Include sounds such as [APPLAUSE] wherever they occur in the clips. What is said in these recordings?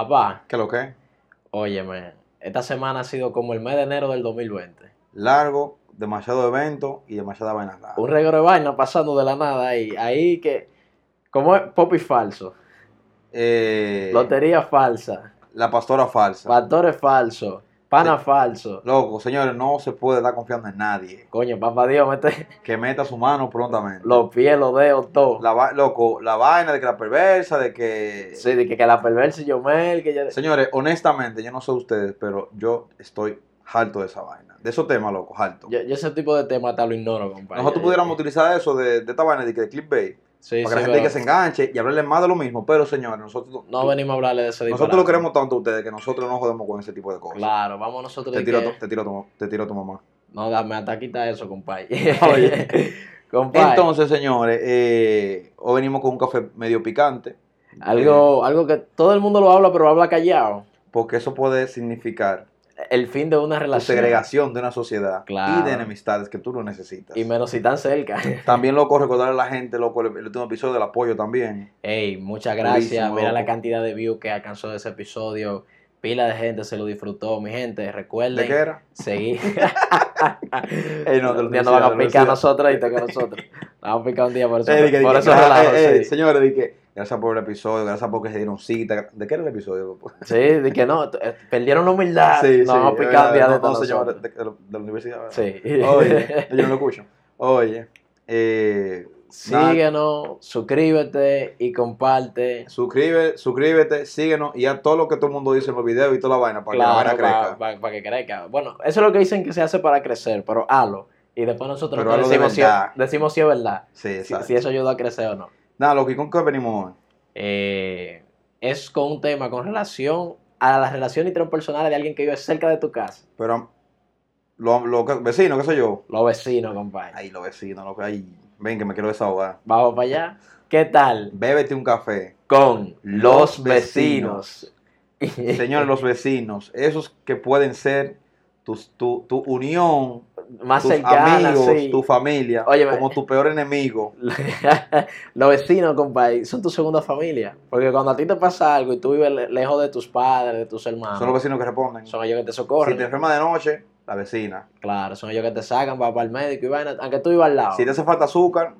Papá, ¿Qué es lo que óyeme, esta semana ha sido como el mes de enero del 2020. Largo, demasiado evento y demasiada vaina rara. Un regalo de vaina pasando de la nada ahí. Ahí que, como es popi falso, Eh, lotería falsa, la pastora falsa. factores falsos, pana Sí. falso. Loco, señores, no se puede dar confianza en nadie. Coño, papá Dios, mete Que meta su mano prontamente. los pies, los dedos, todo. La, va- loco, la vaina de que la perversa, de que... Sí, de que, que la perversa y yo mel, que ya... Señores, honestamente, yo no sé ustedes, pero yo estoy harto de esa vaina. De esos temas, loco, harto. Yo, yo ese tipo de tema hasta lo ignoro, compadre. Nosotros pudiéramos utilizar eso de, de esta vaina de, que de clickbait Sí, para que sí, la gente pero que se enganche y hablarle más de lo mismo. Pero, señores, nosotros, No venimos a hablarle de ese nosotros disparate. lo queremos tanto a ustedes que nosotros no jodemos con ese tipo de cosas. Claro, vamos nosotros Te de tiro, que- tu- te, tiro tu, te tiro tu mamá. No, dame hasta quita eso, compadre. [LAUGHS] Oye. [LAUGHS] compadre, Entonces, señores, eh, hoy venimos con un café medio picante. algo, algo que todo el mundo lo habla, pero habla callado. Porque eso puede significar El fin de una la relación. segregación de una sociedad Claro. y de enemistades que tú no necesitas. Y menos si están cerca. [LAUGHS] También, loco, recordarle a la gente, loco, el, el último episodio del apoyo también. Ey, muchas gracias. Durísimo, Mira la loco. cantidad de views que alcanzó ese episodio. Pila de gente se lo disfrutó, mi gente. Recuerden ¿De qué era? seguir. [LAUGHS] Ey, no, la un día nos van a la picar a nosotros y te que nosotros. Nos vamos a picar un día por eso. Eh, di que- por di eso que- ah, relajo, eh, sí. Señores, di que gracias por el episodio, gracias porque se dieron cita. ¿De qué era el episodio? Sí, de que no, eh, perdieron la humildad. sí, vamos a picar día no, de no, señores, nosotros. de, de la- de la universidad. ¿verdad? Sí. Oye, [LAUGHS] yo no lo escucho. Oye, eh, Síguenos, suscríbete y comparte. suscribe, suscríbete, síguenos y haz todo lo que todo el mundo dice en los videos y toda la vaina para que la vaina crezca. para que crezca. Bueno, eso es lo que dicen que se hace para crecer, pero halo. Y después nosotros hazlo de decimos, si, decimos si es verdad. Sí, Si, si eso ayuda a crecer o no. Nada, lo que con qué venimos hoy. Eh, es con un tema con relación a las relaciones interpersonales de alguien que vive cerca de tu casa. Pero los lo, vecinos, qué sé yo. Los vecinos, compadre. Ay, los vecinos, lo que hay. Ven que me quiero desahogar. Vamos para allá. ¿Qué tal? Bébete un café. Con Los los vecinos. Señores, los vecinos, esos que pueden ser tus- tu, tu unión, Más tus amigos, sí. tu familia, Óyeme. como tu peor enemigo. [LAUGHS] los vecinos, compadre, son tu segunda familia. Porque cuando a ti te pasa algo y tú vives le- lejos de tus padres, de tus hermanos, Son los vecinos que responden. son ellos que te Si socorren. te enfermas de noche, la vecina. Claro, son ellos que te sacan para, para el médico y vaina, aunque tú vivas al lado. Si te hace falta azúcar,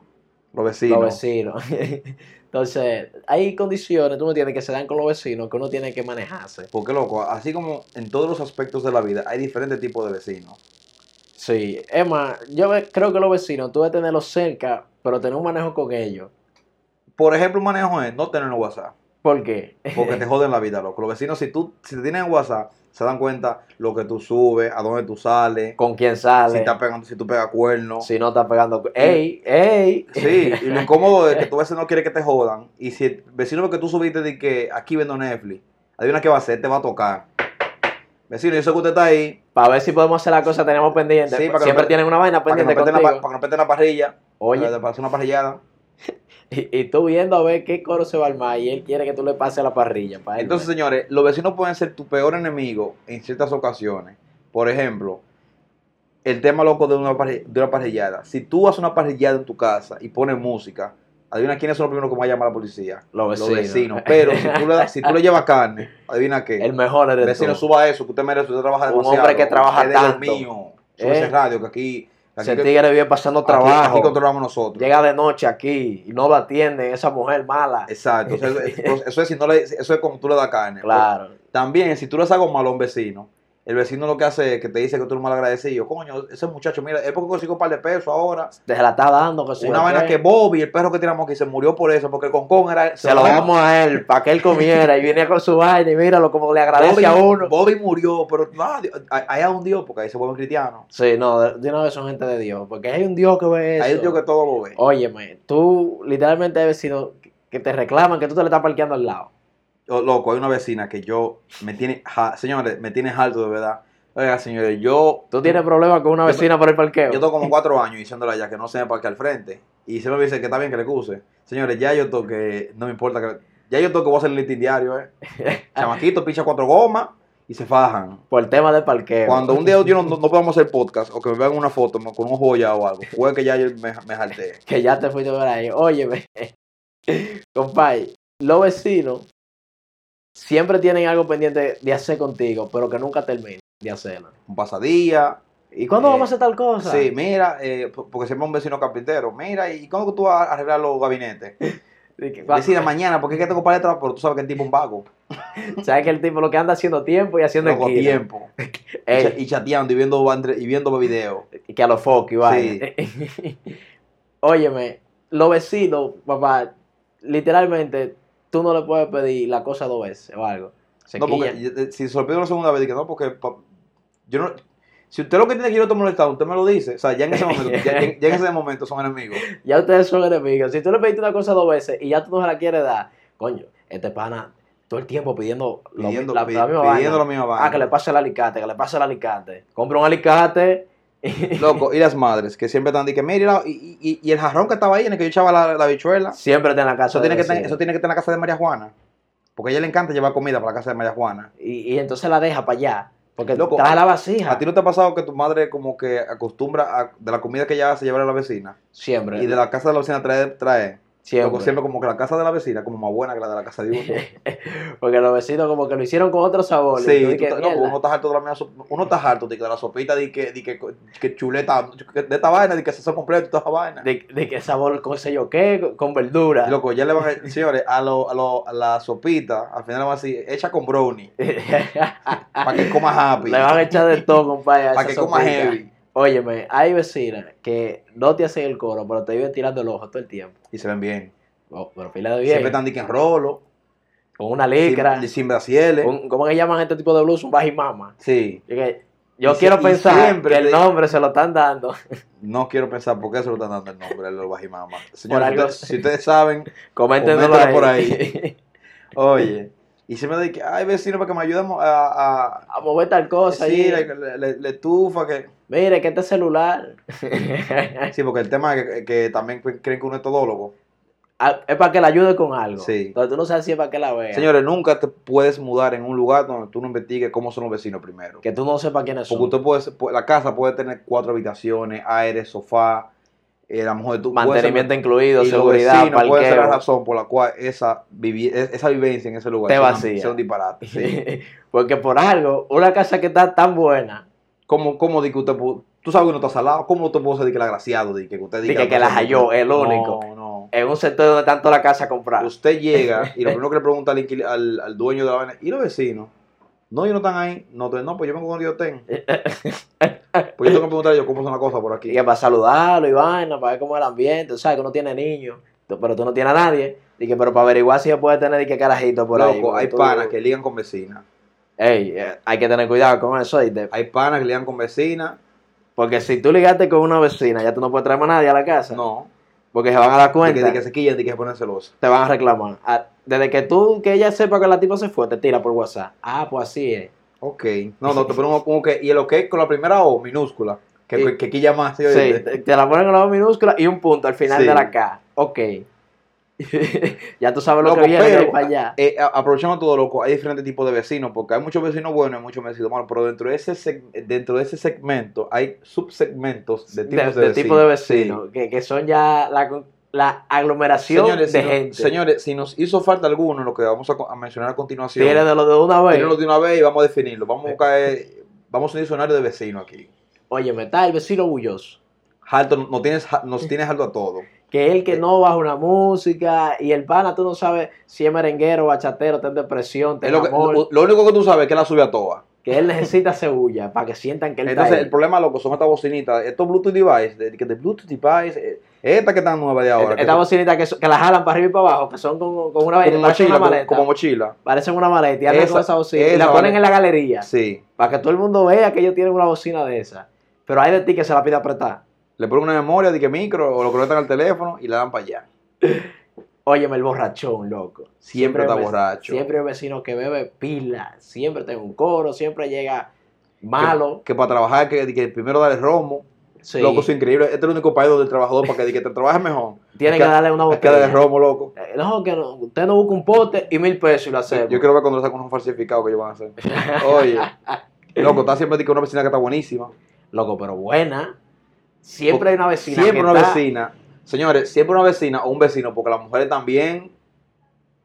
los vecinos. los vecinos. [LAUGHS] Entonces, hay condiciones, tú me entiendes, que se dan con los vecinos que uno tiene que manejarse. Porque, loco, así como en todos los aspectos de la vida, hay diferentes tipos de vecinos. Sí, más, yo creo que los vecinos, tú debes tenerlos cerca, pero tener un manejo con ellos. Por ejemplo, un manejo es no tener WhatsApp. ¿Por qué? Porque te joden la vida, loco. Los vecinos, si tú si te tienen en WhatsApp, se dan cuenta lo que tú subes, a dónde tú sales, ¿Con quién si, sale? estás pegando, si tú pegas cuernos. Si no está pegando. ¡Ey! ¡Ey! Sí, y lo [LAUGHS] incómodo es que tú a veces no quieres que te jodan. Y si el vecino ve que tú subiste de que aquí vendo Netflix, adivina qué va a hacer, te va a tocar. Vecino, yo sé que usted está ahí. Para ver si podemos hacer la cosa, tenemos pendiente. Sí, para que Siempre no- tienen una vaina Para que, pendiente nos pa- para que nos peten la parrilla. Oye, Para, para hacer una parrillada. [LAUGHS] y, y tú viendo a ver qué coro se va a armar y él quiere que tú le pases la parrilla. Para él, Entonces, señores, los vecinos pueden ser tu peor enemigo en ciertas ocasiones. Por ejemplo, el tema loco de una, parri- de una parrillada. Si tú haces una parrillada en tu casa y pones música, adivina quiénes son los primeros que van a llamar a la policía. los Los vecinos. vecinos. Pero si tú, le, si tú le llevas carne, adivina qué. el mejor eres Vecino, tú. suba eso, que usted merece, usted trabaja Un demasiado. hombre que trabaja es de tanto. mío. Sube Eh. ese radio, que aquí, aquí, Ese tigre vive pasando trabajo. aquí controlamos nosotros. Llega de noche aquí y no lo atienden, esa mujer mala. Exacto. [LAUGHS] Eso es si no le, eso es como tú le das carne. Claro. También, si tú le haces algo malo a un vecino, el vecino lo que hace es que te dice que tú eres mal agradecido. Coño, ese muchacho, mira, es porque consigo un par de pesos ahora. Te la está dando. Que Una ¿o vaina que Bobby, el perro que tiramos aquí, se murió por eso, porque el concón era. Se lo damos a él para que él comiera y viene con su vaina y míralo como le agradece Bobby, a uno. Bobby murió, pero no, Dios, hay un Dios, porque ahí se vuelven cristianos. Sí, no, de, una vez son gente de Dios. Porque hay un Dios que ve eso. Hay un Dios que todo lo ve. Óyeme, tú literalmente hay vecinos que te reclaman que tú te le estás parqueando al lado. Oh, loco, hay una vecina que yo me tiene, ja- señores, me tiene harto de verdad. Oiga, señores, yo. Tú tienes problemas con una Yo- vecina por el parqueo. Yo tengo como cuatro años diciéndole ya que no se me parque al frente. Y siempre me dice que está bien que le cuse. Señores, ya yo toque, no me importa que. Ya yo toque, voy a hacer el listing diario, eh. [LAUGHS] Chamaquito, picha cuatro gomas y se fajan. Por el tema del parqueo. Cuando un día yo no, no, no podamos hacer podcast o que me vean una foto con un joya o algo, fue que ya yo me, me jalté. [LAUGHS] Que ya te fuiste por ahí. Óyeme, [LAUGHS] compadre, los vecinos siempre tienen algo pendiente de hacer contigo, pero que nunca terminan de hacerlo. Un pasadía. ¿Y cuándo Eh, vamos a hacer tal cosa? Sí, mira, eh, porque siempre un vecino carpintero. Mira, ¿y cuándo tú vas a arreglar los gabinetes? [LAUGHS] Decida [LAUGHS] mañana, porque es que tengo paleta, pero tú sabes que el tipo es un vago. [LAUGHS] ¿Sabes que el tipo lo que anda haciendo tiempo y haciendo esquina? tiempo. Y, Ey, cha- y chateando y viendo, y viendo videos. y que a los foques, vaya. Óyeme, los vecinos, papá, literalmente, tú no le puedes pedir la cosa dos veces o algo. Se No, porque quilla. eh, si se lo pido la segunda vez, no, porque pa- yo no. Si usted lo que tiene que ir a te molestar, usted me lo dice. O sea, ya en ese momento, ya, ya- ya en ese momento son enemigos. [LAUGHS] Ya ustedes son enemigos. Si tú le pediste una cosa dos veces y ya tú no se la quieres dar, coño, este pana todo el tiempo pidiendo, lo- Pidiendo, la, misma pidiendo vaina. la misma Ah, que le vaina. pase el alicate, que le pase el alicate. Compra un alicate. [LAUGHS] Loco, y las madres que siempre están diciendo, mira, y, y, y el jarrón que estaba ahí en el que yo echaba la, la bichuela, Siempre está en la casa. eso tiene, que estar, eso tiene que estar en la casa de María Juana. Porque a ella le encanta llevar comida para la casa de María Juana. y, y entonces la deja para allá. Porque Loco, trae la vasija. ¿A ti no te ha pasado que tu madre como que acostumbra a, de la comida que ella hace llevar a la vecina? Siempre. Y de la casa de la vecina trae, trae. Siempre. Siempre como que la casa de la vecina como más buena que la de la casa de uno. [LAUGHS] Porque los vecinos como que lo hicieron con otro sabor. y tú Sí, loco, uno está harto de la misma uno está harto de que de la sopita de que, de que, que chuleta, de esta vaina, de que se son completo y toda esa vaina. de, de que sabor con sé yo qué, con- verdura. Loco, ya le van a [LAUGHS] señores, a, lo, a, lo, a la sopita, al final le van a decir, echa con brownie, [LAUGHS] para que coma happy, Le van a echar de todo, compadre. para que coma heavy. Óyeme, hay vecinas que no te hacen el coro, pero te viven tirando el ojo todo el tiempo. Y se ven bien. Oh, pero pila de bien. Siempre están en rolo, Con una licra. sin, sin brasieles. un- ¿Cómo que llaman este tipo de blusa? Un bajimama. Sí, Y que yo Y quiero si- pensar que el nombre se lo están dando. [LAUGHS] no quiero pensar por qué se lo están dando el nombre de los bajimama. Señores, si algo- ustedes, si ustedes saben, [LAUGHS] Coméntenlo Coméntalo por ahí. [LAUGHS] oye, y siempre que, ay vecino, para que me ayudemos a, a, a mover tal cosa. sí, le- le- le estufa, que... Mire, que este celular [LAUGHS] Sí, porque el tema es que, que también creen que uno es todólogo. Ah, es para que la ayude con algo. Sí. Entonces tú no sabes si es para que la vea. Señores, nunca te puedes mudar en un lugar donde tú no investigues cómo son los vecinos primero. Que tú no sepas quiénes son. Porque usted puede, la casa puede tener cuatro habitaciones, aire, sofá, eh, a lo mejor tú puedes ser- Mantenimiento incluido, y los seguridad, vecinos puede ser la razón por la cual esa, vivi- es- esa vivencia en ese lugar Te vacía. sea un disparate. sí. [LAUGHS] Porque por algo, una casa que está tan buena, ¿Cómo, cómo di que usted pu- Tú sabes que uno está salado. ¿Cómo usted puede ser de que el agraciado? Que usted Di diga que- que la halló, el único. No, no. en un sector donde toda la casa comprada. Usted llega [LAUGHS] y lo primero que le pregunta al, al, al dueño de la vaina, ¿y los vecinos? No, ellos no están ahí. No, no pues yo vengo cuando yo tengo. Pues yo tengo que preguntar ellos cómo son las cosas por aquí. Y que para saludarlo y vaina, para ver cómo es el ambiente. Tú sabes que uno tiene niños, tú- pero tú no tienes a nadie. Que, pero para averiguar si se puede tener qué carajito por ahí. Loco, porque hay tú- panas que ligan con vecinas. Ey, eh, hay que tener cuidado con eso. Hay panas que ligan con vecinas. Porque si tú ligaste con una vecina, ya tú no puedes traer más nadie a la casa. No. Porque se van a dar De cuenta. que, de que se quillan, de que se ponen celosos. te van a reclamar. Ah, Desde que tú, que ella sepa que la tipa se fue, te tira por WhatsApp. Ah, pues así es. Ok. No, no, te ponen como que. Y el ok con la primera O minúscula. Que, Y- que quilla más. ¿sí? Sí, te, la ponen con la voz minúscula y un punto al final Sí. de la K. Ok. [LAUGHS] ya tú sabes lo Loco, que viene pero, para allá. eh, aprovechando todo loco, hay diferentes tipos de vecinos, porque hay muchos vecinos buenos y muchos vecinos malos, pero dentro de ese dentro de ese segmento hay subsegmentos de tipos de, de vecinos. tipo de vecinos, que, que son ya la, la aglomeración Señores, de si no- gente. señores, si nos hizo falta alguno, lo que vamos a, mencionar a continuación, Tiene de lo de una vez. tírenlo de una vez y vamos a definirlo. Vamos a buscar, eh, vamos a un diccionario de vecinos aquí. Oye, me está el vecino bulloso. Nos tienes, nos tienes alto a todo. Que el que no baja una música y el pana, tú no sabes si es merenguero, bachatero, está en depresión, Es está lo, que- lo- lo único que tú sabes es que la sube a toa. que él necesita cebolla para que sientan que él Entonces, está el problema, loco, son estas bocinitas, estos Bluetooth device, de, que de Bluetooth device, eh, estas que están nuevas de ahora. que Esta son bocinita que, que la jalan para arriba y para abajo, que son con, con una vaina, como parecen mochila, una maleta. como mochila. Parecen una maleta y andan Esa- con esa bocina. Y la ponen vale. en la galería Sí. para que todo el mundo vea que ellos tienen una bocina de esa. Pero hay de ti que se la pide apretar. Le ponen una memoria de que micro o lo conectan al teléfono y le dan para allá. Óyeme, el borrachón, loco. Siempre está borracho. Siempre hay un vecino que bebe pila. Siempre tengo un coro, siempre llega malo. Que, que para trabajar, que, que primero darle romo. Sí. Loco, eso es increíble. Este es el único país donde el trabajador, para que, que te trabajes mejor, Tienen hay que darle una hay que botella. darle romo, loco. Eh, No, que no. Usted no busca un pote y mil pesos y lo hacemos. Yo quiero ver cuando le sacan un falsificado que ellos van a hacer. Oye, [LAUGHS] loco, está siempre que una vecina que está buenísima. Loco, pero buena. Siempre hay una vecina Siempre que una está- vecina. Señores, siempre una vecina o un vecino, porque las mujeres también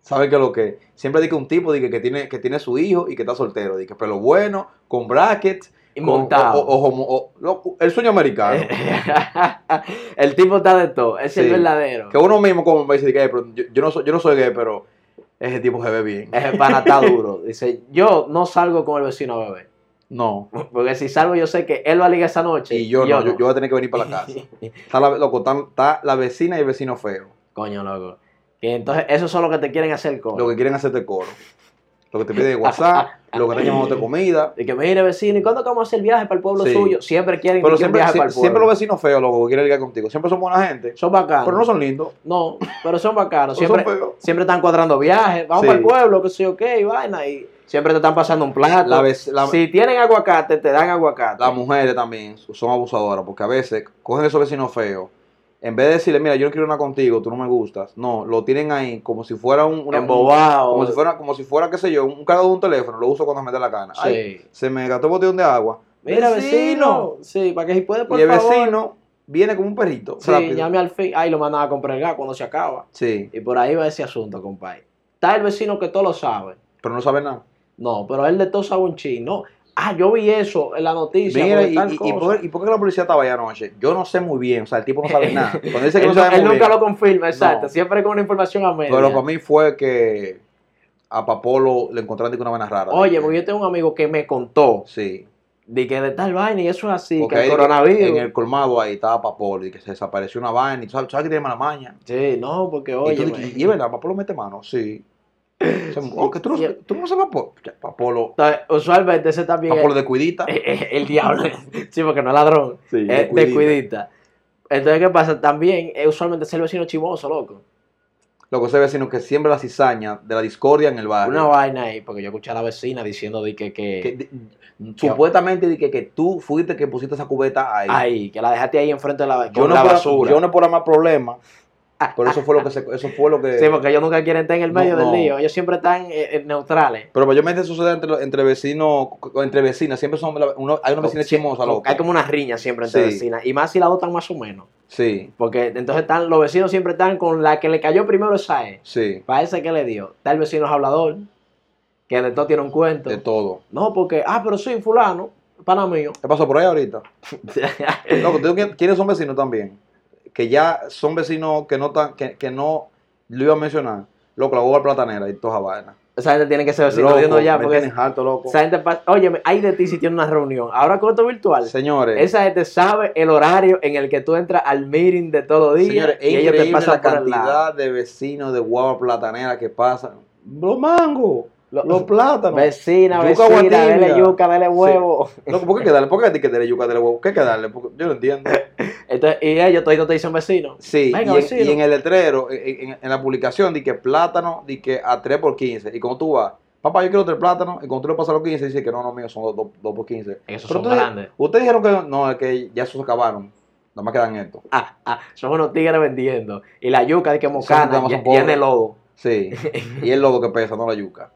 ¿Sabe qué es lo que? es? Siempre dice un tipo dice que tiene, que tiene su hijo y que está soltero. Dice pelo bueno, con brackets. Y con- montado. o- lo- el sueño americano. [LAUGHS] el tipo está de todo, es el verdadero. que uno mismo como me dice que "Ey, pero yo, yo no soy, yo no soy gay, pero ese tipo se ve bien. Ese pana está duro. Dice, yo no salgo con el vecino a beber. No. Porque si salgo yo sé que él va a ligar esa noche. Y yo no, yo, yo voy a tener que venir para la casa. [LAUGHS] Está la, loco, está, está la vecina y el vecino feo. Coño, loco. Entonces esos son los que te quieren hacer coro. Lo que quieren hacerte coro. Lo que te piden WhatsApp, [LAUGHS] lo que están llamándote comida. Y que mire vecino, ¿y cuándo vamos a hacer viaje para el pueblo Sí. suyo? Siempre quieren Pero siempre, viaje para el pueblo. siempre los vecinos feos, loco, que quieren ligar contigo. Siempre son buena gente. Son bacanos. Pero no son lindos. No, pero son bacanos. [LAUGHS] No Siempre, son siempre están cuadrando viajes. Vamos Sí. para el pueblo, que sé yo qué, y vaina. Y siempre te están pasando un plato. La vec- la- si tienen aguacate, te dan aguacate. Las mujeres también son abusadoras porque a veces cogen esos vecinos feos. En vez de decirle, mira, yo no quiero una contigo, tú no me gustas. No, lo tienen ahí como si fuera un, una, Embobado. como si fuera, como si fuera, qué sé yo, un cargo de un teléfono. Lo uso cuando me dé la gana. Ay, se me gastó el botellón de agua. Mira, vecino. Sí, para que si puede, por y el favor. vecino viene como un perrito. Sí, rápido. llame al fin. Ahí lo mandan a comprar el gas cuando se acaba. Sí, Y por ahí va ese asunto, compadre. Está el vecino que todo lo sabe. pero no sabe nada. No, pero él de todo sabe un chin. No. Ah, yo vi eso en la noticia. Mira, y, tal y- y por, qué- y por qué la policía estaba allá anoche? Yo no sé muy bien, o sea, el tipo no sabe [LAUGHS] nada. Cuando dice que él no sabe él muy nunca bien, lo confirma, exacto. No. Siempre con una información a media. Pero para mí fue que a Papolo le encontraron de una vaina rara. Oye, porque yo tengo un amigo que me contó Sí. de que de tal vaina y eso es así, Porque que el coronavirus. en el colmado ahí estaba Papolo y que se desapareció una vaina. Y tú sabes, tú sabes que tiene mala maña. Sí, no, porque y, oye. tú, me- y, y es verdad, Papolo mete mano. Sí. Tú, no, tú no sabes Entonces, usualmente ese también Papolo es de cuidita. [LAUGHS] el diablo. sí, porque no es ladrón. Sí, es de cuidita. Entonces, ¿qué pasa? También, eh, usualmente es el vecino chimoso, loco. Loco, ese vecino que siembra la cizaña de la discordia en el barrio. Una vaina ahí, porque yo escuché a la vecina diciendo de que, que, que, de- supuestamente de que, que tú fuiste que pusiste esa cubeta ahí. ahí, que la dejaste ahí enfrente de la, yo, no la por, basura. yo no por más problemas, pero eso fue lo que se, eso fue lo que Sí, porque ellos nunca quieren estar en el No, medio del no. lío. Ellos siempre están eh, eh, neutrales. pero mayormente sucede entre, entre vecinos, entre vecinas, siempre son uno- hay una vecina Sí, chismosa, loco. Hay como una riña siempre entre Sí. vecinas. Y más si la dotan más o menos. Sí, Porque entonces están, los vecinos siempre están con la que le cayó primero esa es. sí, Parece que le dio. Está el vecino hablador, que de todo tiene un cuento. de todo. No, porque, ah, pero sí, fulano, pana mío. ¿Qué pasó por ahí ahorita? [LAUGHS] Loco, ¿tú quién- ¿quiénes son vecinos también? Que ya son vecinos que no tan, que, que no lo iba a mencionar. Loco, la boba platanera y toda esa vaina. Esa gente tiene que ser vecino Loco, ya, porque tienen harto, loco. esa gente pasa, oye, hay de ti si tiene una reunión. Ahora con esto virtual, Señores, esa gente sabe el horario en el que tú entras al meeting de todos los días Señores, es y ellos te pasan la por cantidad de vecinos de guava platanera que pasan. Los mangos, Lo- los [LAUGHS] plátanos. Vecina, Yuca vecina, yuca, dele huevo. [LAUGHS] Loco, ¿por qué darle? ¿Por qué hay que darle yuca, darle huevo? ¿Qué hay que darle? Porque yo no entiendo. [LAUGHS] Entonces, y ellos toditos te dicen vecino. Sí, Venga, y, en, vecino. y en el letrero, en, en- en la publicación, di que plátano, di que a 3 por 15. Y cuando tú vas, papá, yo quiero tres plátanos, y cuando tú le pasas los 15, dice que no, no, mío, son 2 por 15. Esos Pero son ustedes- grandes. Ustedes dijeron que no, es que ya esos se acabaron. Nada más quedan estos. Ah, ah, son unos tigres vendiendo. Y la yuca de que mocana, ya- lodo. Sí. y el lodo que pesa, no la yuca.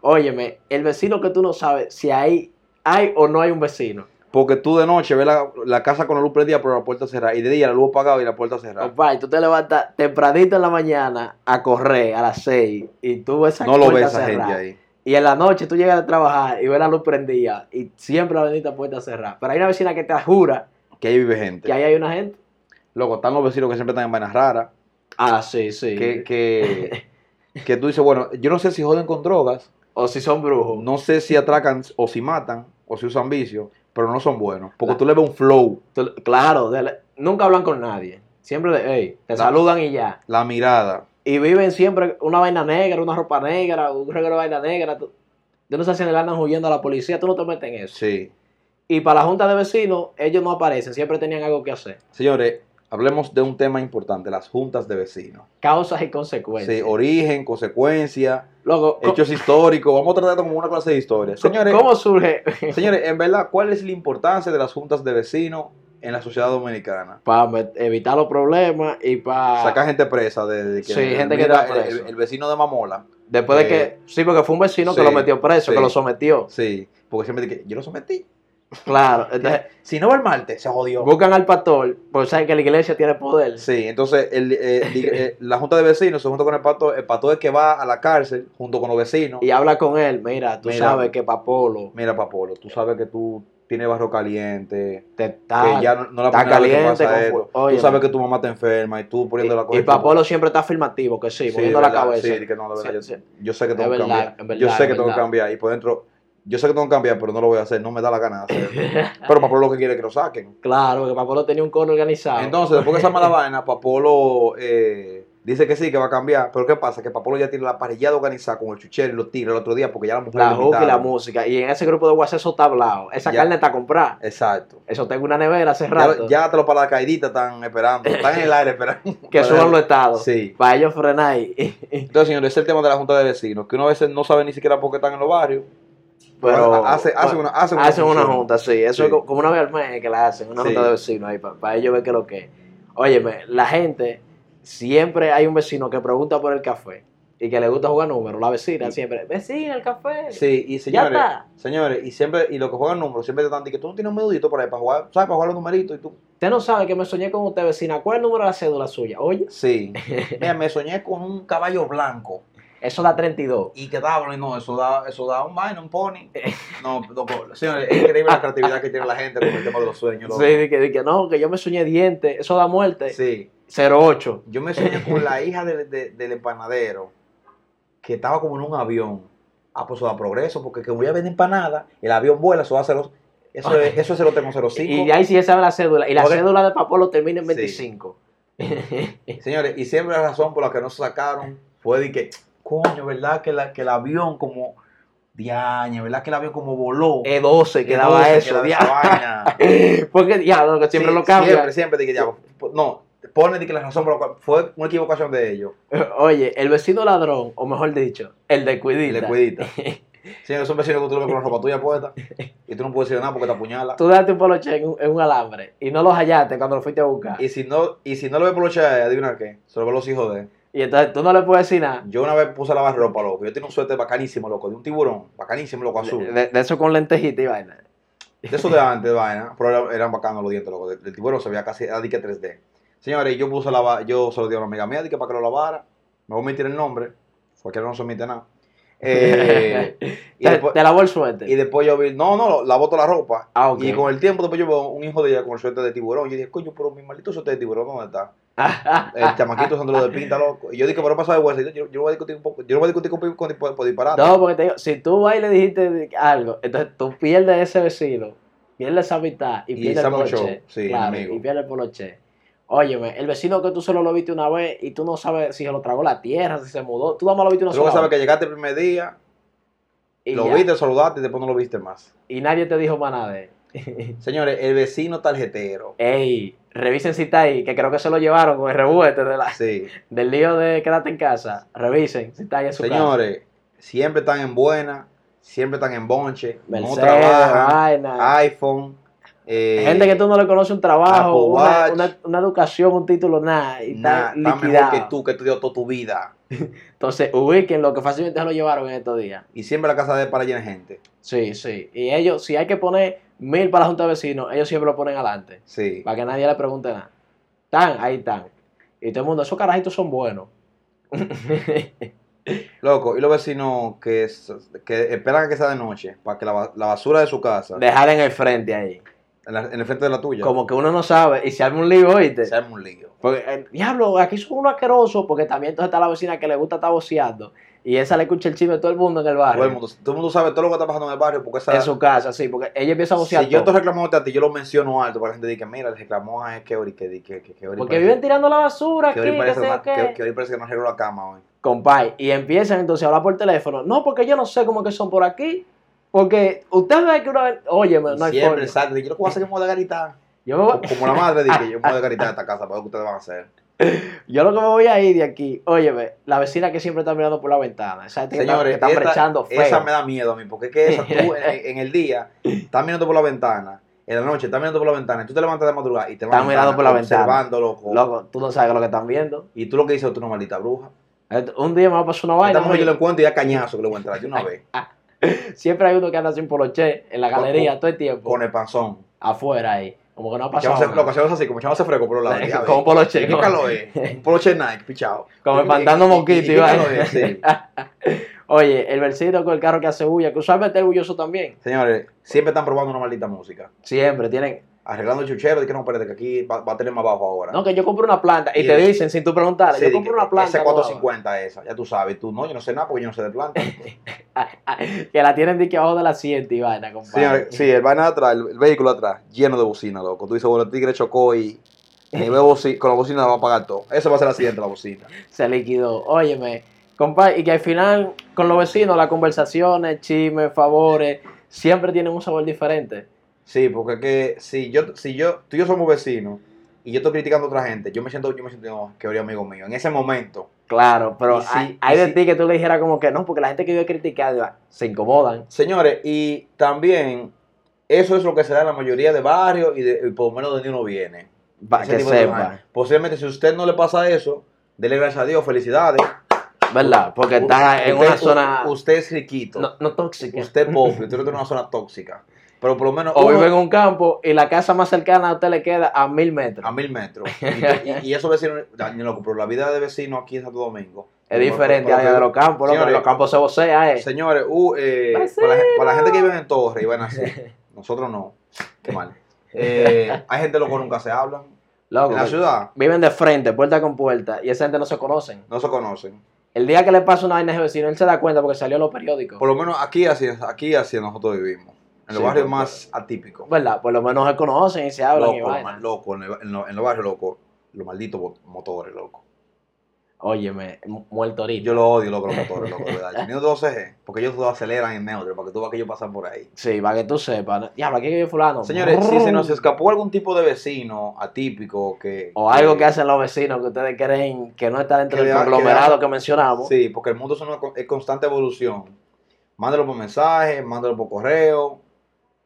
Óyeme, el vecino que tú no sabes si hay, hay o no hay un vecino. Porque tú de noche ves la, la casa con la luz prendida, pero la puerta cerrada. Y de día la luz apagada y la puerta cerrada. Papá, y tú te levantas tempranito en la mañana a correr a las 6 y tú ves esa No lo ves esa gente ahí. Y en la noche tú llegas a trabajar y ves la luz prendida y siempre la bendita puerta cerrada. Pero hay una vecina que te jura Que ahí vive gente. que ahí hay una gente. Loco, están los vecinos que siempre están en vainas raras. Ah, sí, sí. Que, que, [LAUGHS] que tú dices, bueno, yo no sé si joden con drogas, O si son brujos. no sé si atracan o si matan o si usan vicio, pero no son buenos. Porque tú le ves un flow, Tú- claro, la- nunca hablan con nadie. Siempre de, hey, te La- saludan y ya. la mirada. Y viven siempre una vaina negra, una ropa negra, un regalo de vaina negra. Tú, yo no sé si le andan huyendo a la policía, tú no te metes en eso. Sí. Y para la junta de vecinos, ellos no aparecen, siempre tenían algo que hacer. Señores, hablemos de un tema importante, las juntas de vecinos. Causas y consecuencias. Sí, origen, consecuencia, Luego, hechos históricos. Vamos a tratar como una clase de historia. Señores, ¿cómo surge? [LAUGHS] señores, en verdad, ¿cuál es la importancia de las juntas de vecinos en la sociedad dominicana? para evitar los problemas y para... Sacar gente presa de, de que. Sí, gente que está el- preso. el, el vecino de Mamola. Después de Eh, que... Sí, porque fue un vecino que lo metió preso, sí. que lo sometió. Sí, porque siempre que yo lo sometí. Claro, [LAUGHS] entonces Si no va el martes, se jodió. buscan al pastor, porque saben que la iglesia tiene poder. Sí, entonces el, eh, eh, la junta de vecinos se junta con el pastor. El pastor es que va a la cárcel junto con los vecinos. Y habla con él, mira, tú Mira. sabes que Papolo Mira, Papolo, tú sabes que tú tienes barro caliente. te está, que ya no, no la está caliente. pasa con Oye, tú sabes que tu mamá está enferma y tú poniendo la y, cosa. y Papolo siempre está afirmativo, que sí, Sí, moviendo la cabeza. sí, que no, de verdad, Sí, yo, sí. yo sé que tengo que cambiar. yo sé que tengo que cambiar. Y por dentro, yo sé que tengo que cambiar, pero no lo voy a hacer. No me da la gana de hacerlo. [LAUGHS] pero Papolo lo que quiere es que lo saquen. Claro, porque Papolo tenía un coro organizado. Entonces, después que esa mala vaina, Papolo eh, dice que sí, que va a cambiar. Pero ¿qué pasa? Que Papolo ya tiene la parrillada organizada con el chuchero y los tigres el otro día porque ya la mujer la hook y la música. Y en ese grupo de WhatsApp eso está hablado. Esa Ya. carne está comprada. Exacto. Eso tengo una nevera hace Ya, rato. ya te lo para la caidita están esperando. Están en el aire esperando. [LAUGHS] que suban los estados. Sí. Para ellos frenar. y- Entonces, señores, es el tema de la Junta de Vecinos. Que uno a veces no sabe ni siquiera por qué están en los barrios. Pero hace, hace una, hace una, hacen una junta, sí. Eso Sí. es co- como una vez al mes que la hacen, una Sí. junta de vecinos ahí, para ellos ver qué es lo que es. Óyeme, la gente, siempre hay un vecino que pregunta por el café y que le gusta jugar números. La vecina Sí. siempre, vecina, el café. Sí, y Ya señores, está. señores, y siempre, y los que juegan números, siempre te diciendo que tú no tienes un menudito por ahí para jugar, ¿sabes? Para jugar los numeritos y tú. Usted no sabe que me soñé con usted, vecina. ¿Cuál es el número de la cédula suya? Oye, Sí. [LAUGHS] Mira, me soñé con un caballo blanco. Eso da 32. Y que daba, no, eso da, eso da un vaino, un pony. [LAUGHS] No, loco, señores, es increíble la creatividad que tiene la gente con el tema de los sueños. loco. Sí, de que, de que no, que yo me soñé dientes, eso da muerte. Sí. 08. Yo me soñé con la [LAUGHS] hija de- de- del empanadero que estaba como en un avión. Ah, pues eso da progreso, porque que voy a vender empanada, el avión vuela, eso va a ser los- Eso es, eso es el hotel 05. Y ahí sí ya sabe la cédula. Y la Joder. cédula de Papolo termina en Sí. 25. Señores, y siempre la razón por la que no se sacaron fue de que, coño, ¿verdad? Que, la, que el avión como, diañe, ¿verdad? Que el avión como voló. E12 Que quedaba doce eso. quedaba dia- esa vaina. [LAUGHS] Porque ya, lo que siempre Sí, lo cambia. Siempre, siempre, de que ya, no, pone de que la razón por la cual fue una equivocación de ellos. [LAUGHS] Oye, el vecino ladrón, o mejor dicho, el de cuidita. le cuidita. [LAUGHS] Señores, son vecinos que tú lo ves con la ropa tuya puesta y tú no puedes decir nada porque te apuñala. Tú date un poloche en un, en un alambre y no lo hallaste cuando lo fuiste a buscar. Y, si no, y si no lo ve por los chavos, adivina qué, se lo ve los hijos de él. Entonces tú no le puedes decir nada. Yo una vez puse a lavar ropa, loco. Yo tenía un suéter bacanísimo, loco, de un tiburón, bacanísimo, loco, azul. De, de- de eso con lentejita y vaina. De eso de antes, vaina, pero eran, bacanos los dientes, loco. El tiburón se veía casi, de que 3D. Señores, yo puse a lavar, yo se lo di a una amiga mía, que para que lo lavara. Me voy a omitir el nombre, porque no se omite nada. [LAUGHS] Eh, y, te, después, te lavó el suéter. y después yo vi, no, no, lavó toda la ropa. Ah. Y con el tiempo, después yo veo un hijo de ella con el suéter de tiburón. Yo dije, coño, pero mi maldito suéter de tiburón, ¿dónde está? [LAUGHS] El chamaquito usándolo de pinta, loco. Y yo dije, pero pasa de hueso. Yo, yo, no voy a discutir un poco, yo no voy a discutir con, con, con- por disparate. No, porque te digo, si tú vas y le dijiste algo, entonces tú pierdes ese vecino, pierdes esa amistad y Y pierdes el poloche. Sí, claro, amigo. y pierdes el poloche. Óyeme, el vecino que tú solo lo viste una vez y tú no sabes si se lo tragó la tierra, si se mudó, tú nada más lo viste una Tú luego sola sabes vez. que llegaste el primer día, y, lo ya. viste, saludaste y después no lo viste más. y nadie te dijo más nada de él. [LAUGHS] Señores, el vecino tarjetero. Ey, revisen si está ahí, que creo que se lo llevaron con el revuelto de la, Sí. [LAUGHS] del lío de quédate en casa. Revisen si está ahí en su Señores, siempre están en buena, siempre están en bonche, no Mercedes, trabajan, vaina. iPhone. eh, Gente que tú no le conoces un trabajo, una, una, una educación, un título, nada, y nah, está está mejor liquidado. que tú, que estudió toda tu vida. [LAUGHS] Entonces, ubiquen lo que fácilmente se lo llevaron en estos días. Y siempre la casa de él para llena gente. Sí, sí. Y ellos, si hay que poner mil para la Junta de Vecinos, ellos siempre lo ponen adelante, Sí. para que nadie le pregunte nada. Están, ahí están. Y todo el mundo, esos carajitos son buenos. [LAUGHS] Loco, y los vecinos que, que esperan a que sea de noche para que la, la basura de su casa, Dejar en el frente ahí. en, la- en el frente de la tuya, Como que uno no sabe y se arma un lío, ¿oíste? se arme un lío. Porque, eh, diablo, aquí son unos asquerosos, porque también entonces está la vecina que le gusta estar voceando. Y esa le escucha el chisme de todo el mundo en el barrio. Todo el, mundo, todo el mundo sabe todo lo que está pasando en el barrio porque esa, En su casa, sí, porque ella empieza a vocear si yo te reclamo a ti, yo lo menciono alto para que la gente diga, mira, le reclamó a que Ori, que, que, que, que Porque parece- viven tirando la basura que aquí, Ori que parece, sé que, qué. que, que Ori parece que no arregló la cama hoy. Compay, y empiezan entonces a hablar por teléfono. No, porque yo no sé cómo que son por aquí. Porque usted ve que una vez. Oye, no hay Siempre, exacto. Yo lo que voy a hacer es que me voy a. Yo, Como la madre dije, yo me voy a de [LAUGHS] esta casa para ver qué ustedes van a hacer. Yo lo que me voy a ir de aquí. Óyeme, la vecina que siempre está mirando por la ventana. Esa gente que está- que Señores, está esta- brechando feo. esa me da miedo a mí, porque es que esa tú [LAUGHS] en, en el día estás mirando por la ventana, en la noche estás mirando por la ventana, y tú te levantas de madrugada y te Estás mirando por la ventana. observando, loco. Loco, tú no sabes lo que están viendo. Y tú lo que dices, tú una maldita bruja. Un día me va a pasar una vaina. Esta mujer oye. yo lo encuentro y ya cañazo que le voy a entrar de una vez. [LAUGHS] Siempre hay uno que anda sin poloche en la Con- galería todo el tiempo. Con el panzón. Afuera ahí. Como que no ha pasado nada. Lo hacemos así, como echándose fresco por los lados. [LAUGHS] Como ves. poloche, ¿Y ¿Qué como- calor es? Un poloche Nike, pichado. Como ¿Y- espantando mosquitos? Sí. [LAUGHS] Oye, el versito con el carro que hace bulla, que usualmente es bulloso también. Señores, siempre están probando una maldita música. Siempre tienen. Arreglando el chuchero, de que no, espérate, que aquí va, va a tener más bajo ahora. No, que yo compré una planta. Y, Y te dicen, sin tú preguntarle, Sí, yo de que una planta. Ese nueva. 450 esa, ya tú sabes. Tú, no, yo no sé nada porque yo no sé de planta. [LAUGHS] que la tienen de que abajo del asiento y vaina, compadre. Señores, sí, el vaina de atrás, el, el vehículo atrás, lleno de bocina, loco. Tú dices, bueno, el tigre chocó y ni veo con la bocina va a pagar todo. Eso va a ser la siguiente, la bocina. Se liquidó. Óyeme, compadre, y que al final, con los vecinos, las conversaciones, chismes, favores, siempre tienen un sabor diferente. Sí, porque es que si yo, si yo, tú y yo somos vecinos y yo estoy criticando a otra gente, yo me siento, yo me siento no, que habría amigo mío. En ese momento, Claro, pero sí, hay, de ti que tú le dijeras como que no, porque la gente que vive criticando se incomodan. señores, y también eso es lo que se da en la mayoría de barrios y, de, y por lo menos de donde uno viene. Para que sepa. Posiblemente si a usted no le pasa eso, dele gracias a Dios, felicidades. ¿Verdad? Porque está en Usted- una zona Usted es riquito. no, no tóxica. Usted es pobre, usted no tiene una zona tóxica. Pero por lo menos O uno- vive en un campo y la casa más cercana a usted le queda a mil metros. a mil metros. [LAUGHS] Y, y, y esos vecinos, loco, pero la vida de vecino aquí en Santo Domingo. Es diferente Pero- a la de los campos, Señores, los campos se vocea, eh. Señores, uh, eh, para, la, para la gente que vive en Torre y van así, [LAUGHS] nosotros no. Qué mal. [LAUGHS] Eh, hay gente loco nunca se hablan. Loco, En la ciudad viven de frente, puerta con puerta, y esa gente no se conocen. no se conocen. El día que le pasa una vaina a ese vecino, él se da cuenta porque salió en los periódicos. Por lo menos aquí así, aquí así nosotros vivimos. En los Sí, barrios más atípicos. ¿Verdad? Por lo menos se conocen y se hablan y Loco, vaina. mal- loco, en, el- en los- barrios locos, los malditos mo- motores, loco. Óyeme, mu- muerto ahorita. Yo lo odio, loco, los motores, loco, de verdad. Teniendo 12G, porque ellos lo aceleran en neutro, para que tú veas que ellos pasan por ahí. Sí, para que tú sepas. ¿no? Diablo, aquí vive fulano. Señores, si se nos escapó algún tipo de vecino atípico que... O algo que hacen los vecinos que ustedes creen que no está dentro del conglomerado que mencionamos. Sí, porque el mundo es una es constante evolución. Mándelo por mensaje, mándelo por correo,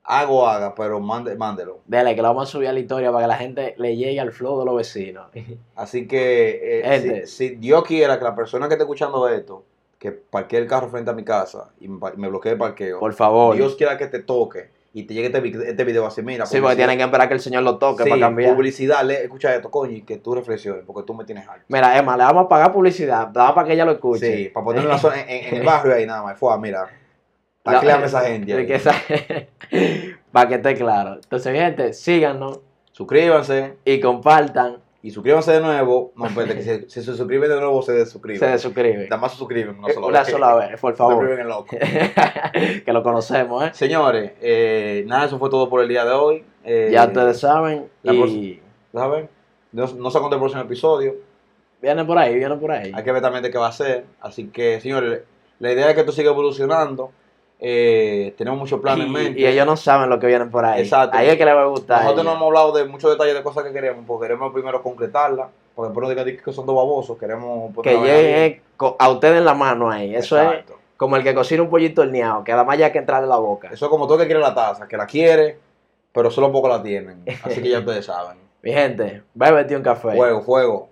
hago haga, pero mande, mándelo. Dele, que lo vamos a subir a la historia para que la gente le llegue al flow de los vecinos. [LAUGHS] Así que eh, si, si Dios quiera que la persona que esté escuchando esto, que parquee el carro frente a mi casa y me, bloquee el parqueo, Por favor. Dios quiera que te toque y te llegue este, este video así, mira. sí, porque tienen que esperar que el señor lo toque Sí, para cambiar. publicidad, le, escucha esto, coño, y que tú reflexiones, porque tú me tienes alto. Mira, Emma, le vamos a pagar publicidad, nada para que ella lo escuche. Sí, para ponerlo en- en el barrio ahí nada más. Fue, mira, esa gente. ahí. De que esa- [LAUGHS] para que esté claro. Entonces, gente, síganos Suscríbanse y compartan. y suscríbanse de nuevo. No, espérate, que si, si se suscriben de nuevo, se Se desuscriben. desuscriben. Nada más se suscriben una sola Una vez. sola vez, por favor. suscriben el loco. [LAUGHS] que lo conocemos, ¿eh? Señores, eh, nada, eso fue todo por el día de hoy. Eh, ya ustedes saben. la Y ¿Saben? No, no se cuenta el próximo episodio. vienen por ahí, vienen por ahí. Hay que ver también de qué va a ser. Así que, señores, la idea es que esto siga evolucionando. Eh, tenemos muchos planes en mente. Y, ellos no saben lo que vienen por ahí. Exacto. Ahí es que les va a gustar. Nosotros no hemos hablado de muchos detalles de cosas que queremos, porque queremos primero concretarlas. Porque después no digan que son dos babosos. Queremos que lleguen a ustedes en la mano ahí. Eso es como el que cocina un pollito horneado, que además ya hay que entrarle la boca. Eso es como todo el que quiere la taza, que la quiere, pero solo poco la tienen. Así que ya [LAUGHS] ustedes saben. Mi gente, bébete un café. Fuego, fuego.